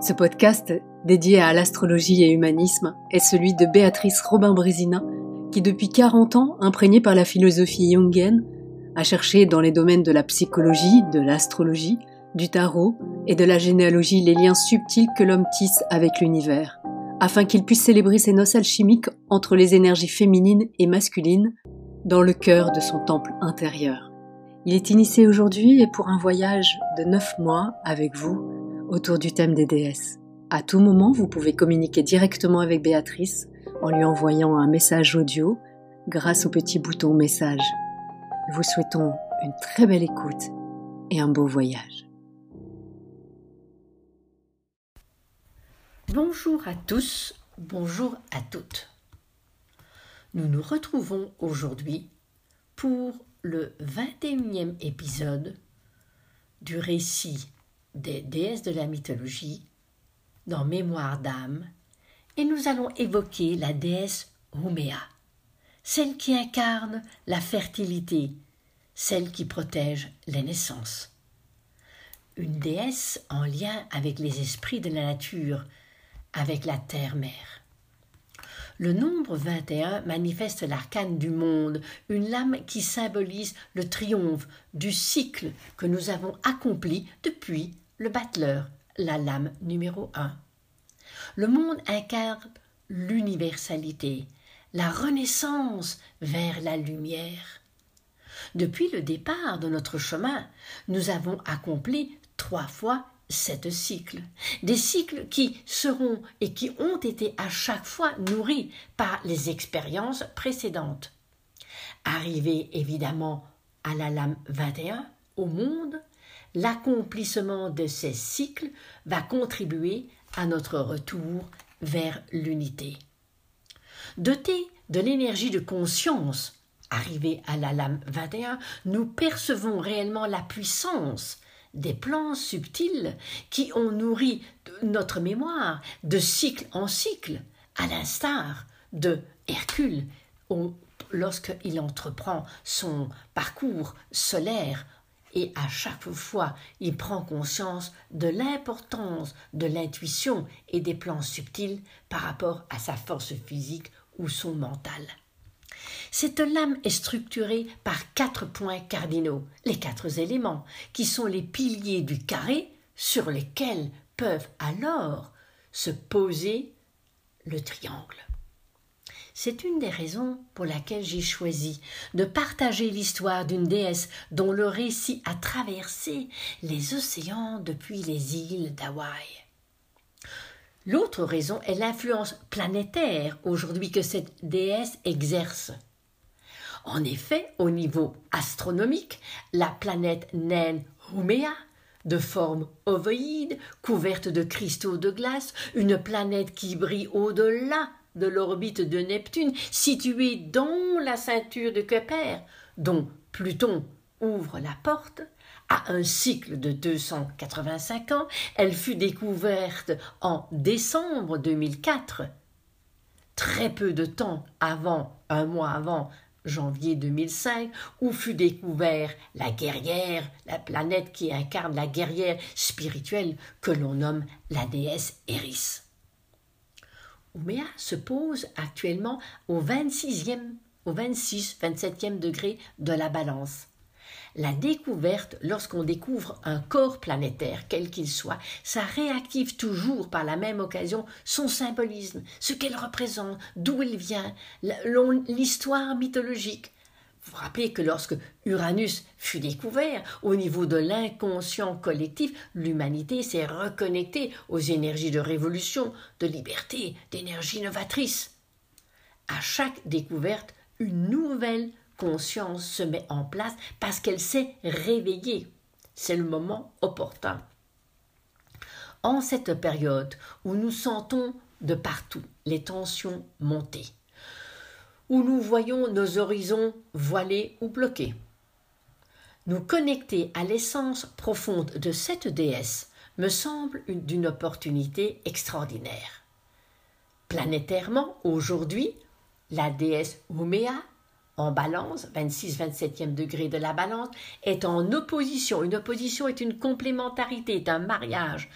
Ce podcast, dédié à l'astrologie et humanisme, est celui de Béatrice Robin-Brésina, qui depuis 40 ans, imprégnée par la philosophie jungienne, a cherché dans les domaines de la psychologie, de l'astrologie, du tarot et de la généalogie les liens subtils que l'homme tisse avec l'univers, afin qu'il puisse célébrer ses noces alchimiques entre les énergies féminines et masculines dans le cœur de son temple intérieur. Il est initié aujourd'hui et pour un voyage de 9 mois avec vous autour du thème des déesses. À tout moment, vous pouvez communiquer directement avec Béatrice en lui envoyant un message audio grâce au petit bouton message. Nous vous souhaitons une très belle écoute et un beau voyage. Bonjour à tous, bonjour à toutes. Nous nous retrouvons aujourd'hui pour le 21e épisode du récit des déesses de la mythologie dans Mémoire d'âme, et nous allons évoquer la déesse Ouméa, celle qui incarne la fertilité, celle qui protège les naissances. Une déesse en lien avec les esprits de la nature, avec la terre-mère. Le nombre 21 manifeste l'arcane du monde, une lame qui symbolise le triomphe du cycle que nous avons accompli depuis le battleur, la lame numéro 1. Le monde incarne l'universalité, la renaissance vers la lumière. Depuis le départ de notre chemin, nous avons accompli trois fois sept cycles, des cycles qui seront et qui ont été à chaque fois nourris par les expériences précédentes. Arrivé évidemment à la lame 21, au monde, l'accomplissement de ces cycles va contribuer à notre retour vers l'unité. Dotés de l'énergie de conscience, arrivés à la lame 21, nous percevons réellement la puissance des plans subtils qui ont nourri notre mémoire de cycle en cycle, à l'instar de Hercule lorsqu'il entreprend son parcours solaire et à chaque fois il prend conscience de l'importance de l'intuition et des plans subtils par rapport à sa force physique ou son mental. Cette lame est structurée par quatre points cardinaux, les quatre éléments, qui sont les piliers du carré sur lesquels peuvent alors se poser le triangle. C'est une des raisons pour laquelle j'ai choisi de partager l'histoire d'une déesse dont le récit a traversé les océans depuis les îles d'Hawaï. L'autre raison est l'influence planétaire aujourd'hui que cette déesse exerce. En effet, au niveau astronomique, la planète naine Rumea, de forme ovoïde, couverte de cristaux de glace, une planète qui brille au-delà de l'orbite de Neptune, située dans la ceinture de Kuiper, dont Pluton ouvre la porte, à un cycle de 285 ans, elle fut découverte en décembre 2004, très peu de temps avant, un mois avant janvier 2005, où fut découvert la guerrière, la planète qui incarne la guerrière spirituelle que l'on nomme la déesse Eris. Ouméa se pose actuellement au 26e, au 26-27e degré de la balance. La découverte, lorsqu'on découvre un corps planétaire, quel qu'il soit, ça réactive toujours par la même occasion son symbolisme, ce qu'elle représente, d'où elle vient, l'histoire mythologique. Vous rappelez que lorsque Uranus fut découvert, au niveau de l'inconscient collectif, l'humanité s'est reconnectée aux énergies de révolution, de liberté, d'énergie novatrice. À chaque découverte, une nouvelle conscience se met en place parce qu'elle s'est réveillée. C'est le moment opportun. En cette période où nous sentons de partout les tensions monter, où nous voyons nos horizons voilés ou bloqués. Nous connecter à l'essence profonde de cette déesse me semble d'une opportunité extraordinaire. Planétairement, aujourd'hui, la déesse Ouméa, en balance, 26-27e degré de la balance, est en opposition. Une opposition est une complémentarité, est un mariage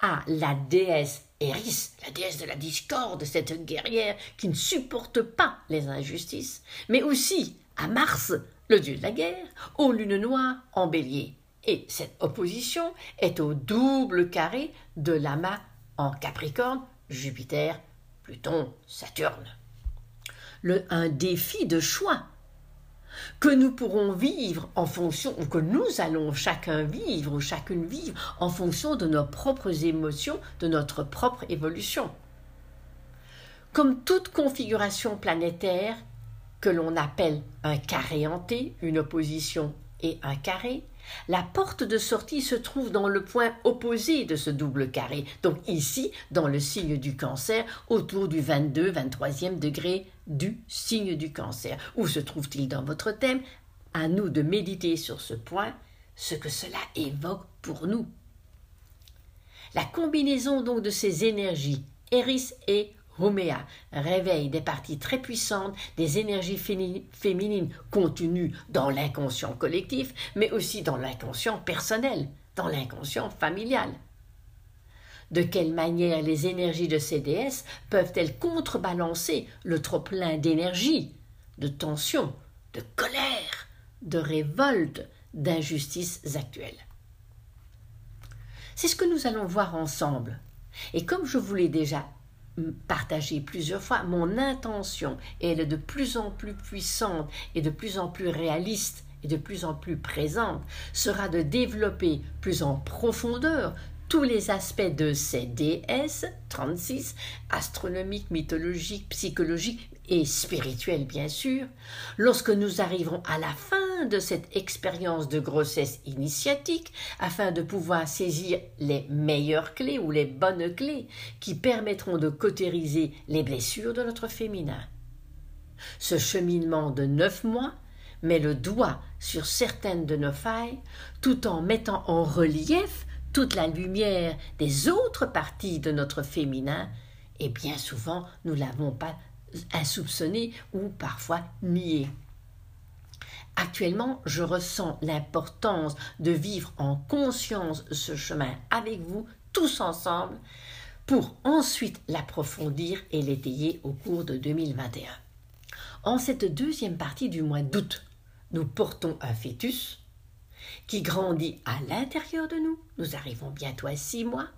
à la déesse Eris, la déesse de la discorde, cette guerrière qui ne supporte pas les injustices, mais aussi à Mars, le dieu de la guerre, aux lunes noires en bélier. Et cette opposition est au double carré de l'amas en Capricorne, Jupiter, Pluton, Saturne. Le, un défi de choix que nous pourrons vivre en fonction, ou que nous allons chacun vivre, ou chacune vivre, en fonction de nos propres émotions, de notre propre évolution. Comme toute configuration planétaire que l'on appelle un carré hanté, une opposition et un carré, la porte de sortie se trouve dans le point opposé de ce double carré, donc ici, dans le signe du cancer, autour du 22-23e degré du signe du cancer. Où se trouve-t-il dans votre thème? À nous de méditer sur ce point, ce que cela évoque pour nous. La combinaison donc de ces énergies, Eris et Homéa réveille des parties très puissantes des énergies féminines contenues dans l'inconscient collectif, mais aussi dans l'inconscient personnel, dans l'inconscient familial. De quelle manière les énergies de ces déesses peuvent-elles contrebalancer le trop-plein d'énergie, de tension, de colère, de révolte, d'injustices actuelles? C'est ce que nous allons voir ensemble. Et comme je vous l'ai déjà partagé plusieurs fois, mon intention, elle est de plus en plus puissante et de plus en plus réaliste et de plus en plus présente, sera de développer plus en profondeur tous les aspects de ces déesses, 36, astronomiques, mythologiques, psychologiques et spirituels bien sûr, lorsque nous arriverons à la fin de cette expérience de grossesse initiatique, afin de pouvoir saisir les meilleures clés ou les bonnes clés qui permettront de cautériser les blessures de notre féminin. Ce cheminement de neuf mois met le doigt sur certaines de nos failles, tout en mettant en relief toute la lumière des autres parties de notre féminin, et bien souvent nous l'avons pas insoupçonné ou parfois nié. Actuellement, je ressens l'importance de vivre en conscience ce chemin avec vous, tous ensemble, pour ensuite l'approfondir et l'étayer au cours de 2021. En cette deuxième partie du mois d'août, nous portons un fœtus, qui grandit à l'intérieur de nous, nous arrivons bientôt à six mois,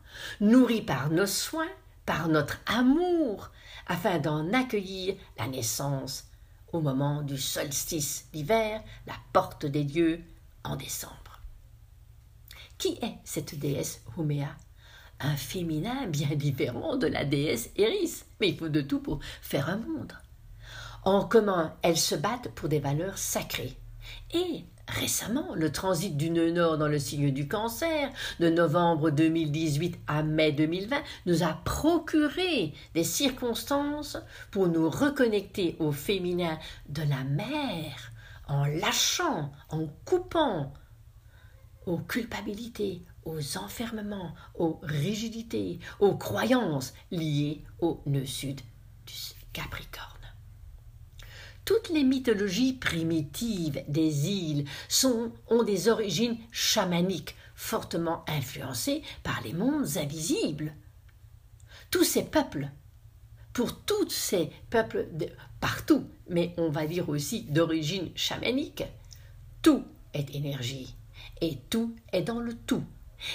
nourri par nos soins, par notre amour, afin d'en accueillir la naissance au moment du solstice d'hiver, la porte des dieux, en décembre. Qui est cette déesse Huméa Un féminin bien différent de la déesse Eris, mais il faut de tout pour faire un monde. En commun, elles se battent pour des valeurs sacrées. Et Récemment, le transit du nœud nord dans le signe du cancer, de novembre 2018 à mai 2020, nous a procuré des circonstances pour nous reconnecter au féminin de la mère, en lâchant, en coupant aux culpabilités, aux enfermements, aux rigidités, aux croyances liées au nœud sud du Capricorne. Toutes les mythologies primitives des îles ont des origines chamaniques, fortement influencées par les mondes invisibles. Tous ces peuples, pour tous ces peuples partout, mais on va dire aussi d'origine chamanique, tout est énergie et tout est dans le tout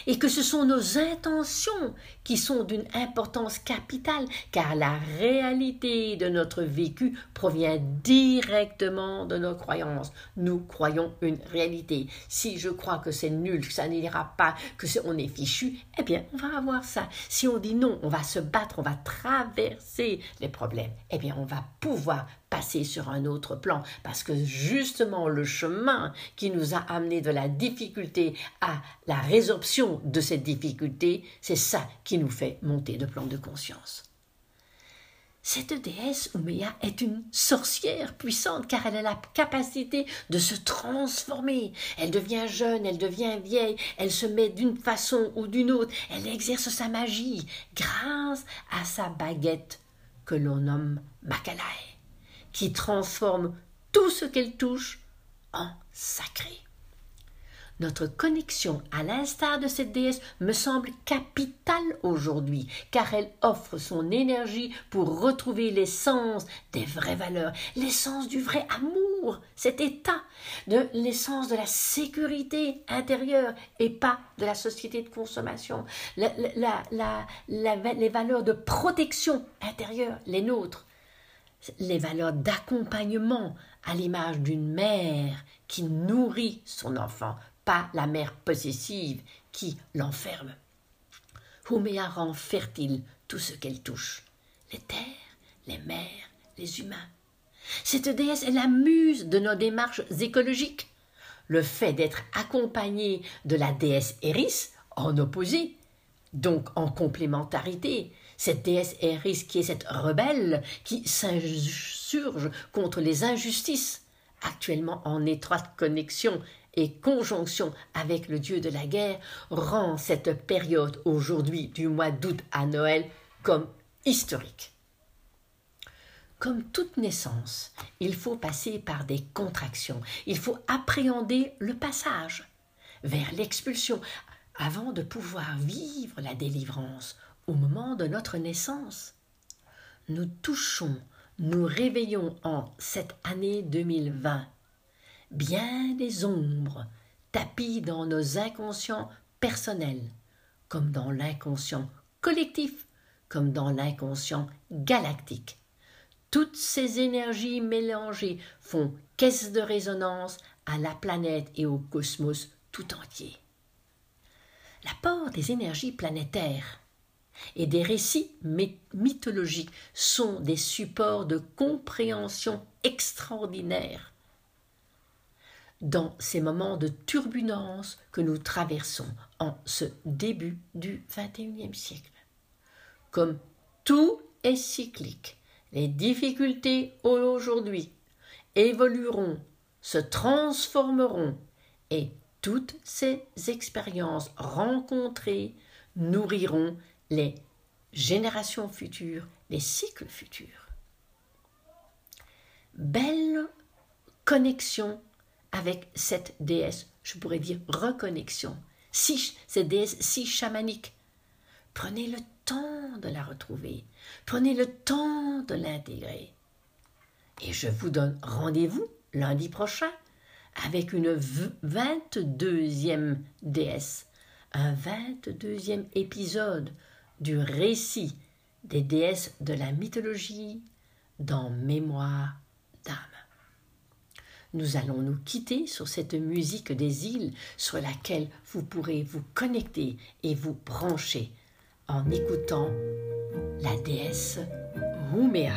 et que ce sont nos intentions qui sont d'une importance capitale, car la réalité de notre vécu provient directement de nos croyances. Nous croyons une réalité. Si je crois que c'est nul, que ça n'ira pas, que on est fichu, eh bien, on va avoir ça. Si on dit non, on va se battre, on va traverser les problèmes, eh bien, on va pouvoir passer sur un autre plan, parce que justement le chemin qui nous a amené de la difficulté à la résorption de cette difficulté, c'est ça qui nous fait monter de plan de conscience. Cette déesse Ouméa est une sorcière puissante car elle a la capacité de se transformer. Elle devient jeune, elle devient vieille, elle se met d'une façon ou d'une autre, elle exerce sa magie grâce à sa baguette que l'on nomme Makalae qui transforme tout ce qu'elle touche en sacré. Notre connexion à l'instar de cette déesse me semble capitale aujourd'hui, car elle offre son énergie pour retrouver l'essence des vraies valeurs, l'essence du vrai amour, cet état, de l'essence de la sécurité intérieure et pas de la société de consommation, les valeurs de protection intérieure, les nôtres, les valeurs d'accompagnement à l'image d'une mère qui nourrit son enfant pas la mère possessive qui l'enferme. Homéa rend fertile tout ce qu'elle touche, les terres, les mers, les humains. Cette déesse est la muse de nos démarches écologiques. Le fait d'être accompagnée de la déesse Eris, en opposé, donc en complémentarité, cette déesse Eris qui est cette rebelle qui s'insurge contre les injustices, actuellement en étroite connexion et conjonction avec le dieu de la guerre rend cette période aujourd'hui du mois d'août à Noël comme historique. Comme toute naissance, il faut passer par des contractions, il faut appréhender le passage vers l'expulsion avant de pouvoir vivre la délivrance au moment de notre naissance. Nous touchons, nous réveillons en cette année 2020 bien des ombres tapis dans nos inconscients personnels, comme dans l'inconscient collectif, comme dans l'inconscient galactique. Toutes ces énergies mélangées font caisse de résonance à la planète et au cosmos tout entier. L'apport des énergies planétaires et des récits mythologiques sont des supports de compréhension extraordinaires dans ces moments de turbulence que nous traversons en ce début du XXIe siècle. Comme tout est cyclique, les difficultés aujourd'hui évolueront, se transformeront et toutes ces expériences rencontrées nourriront les générations futures, les cycles futurs. Belle connexion avec cette déesse, je pourrais dire reconnexion, si, cette déesse si chamanique. Prenez le temps de la retrouver, prenez le temps de l'intégrer. Et je vous donne rendez-vous lundi prochain avec une 22e déesse, un 22e épisode du récit des déesses de la mythologie dans Mémoire d'âme nous allons nous quitter sur cette musique des îles sur laquelle vous pourrez vous connecter et vous brancher en écoutant la déesse Rumea.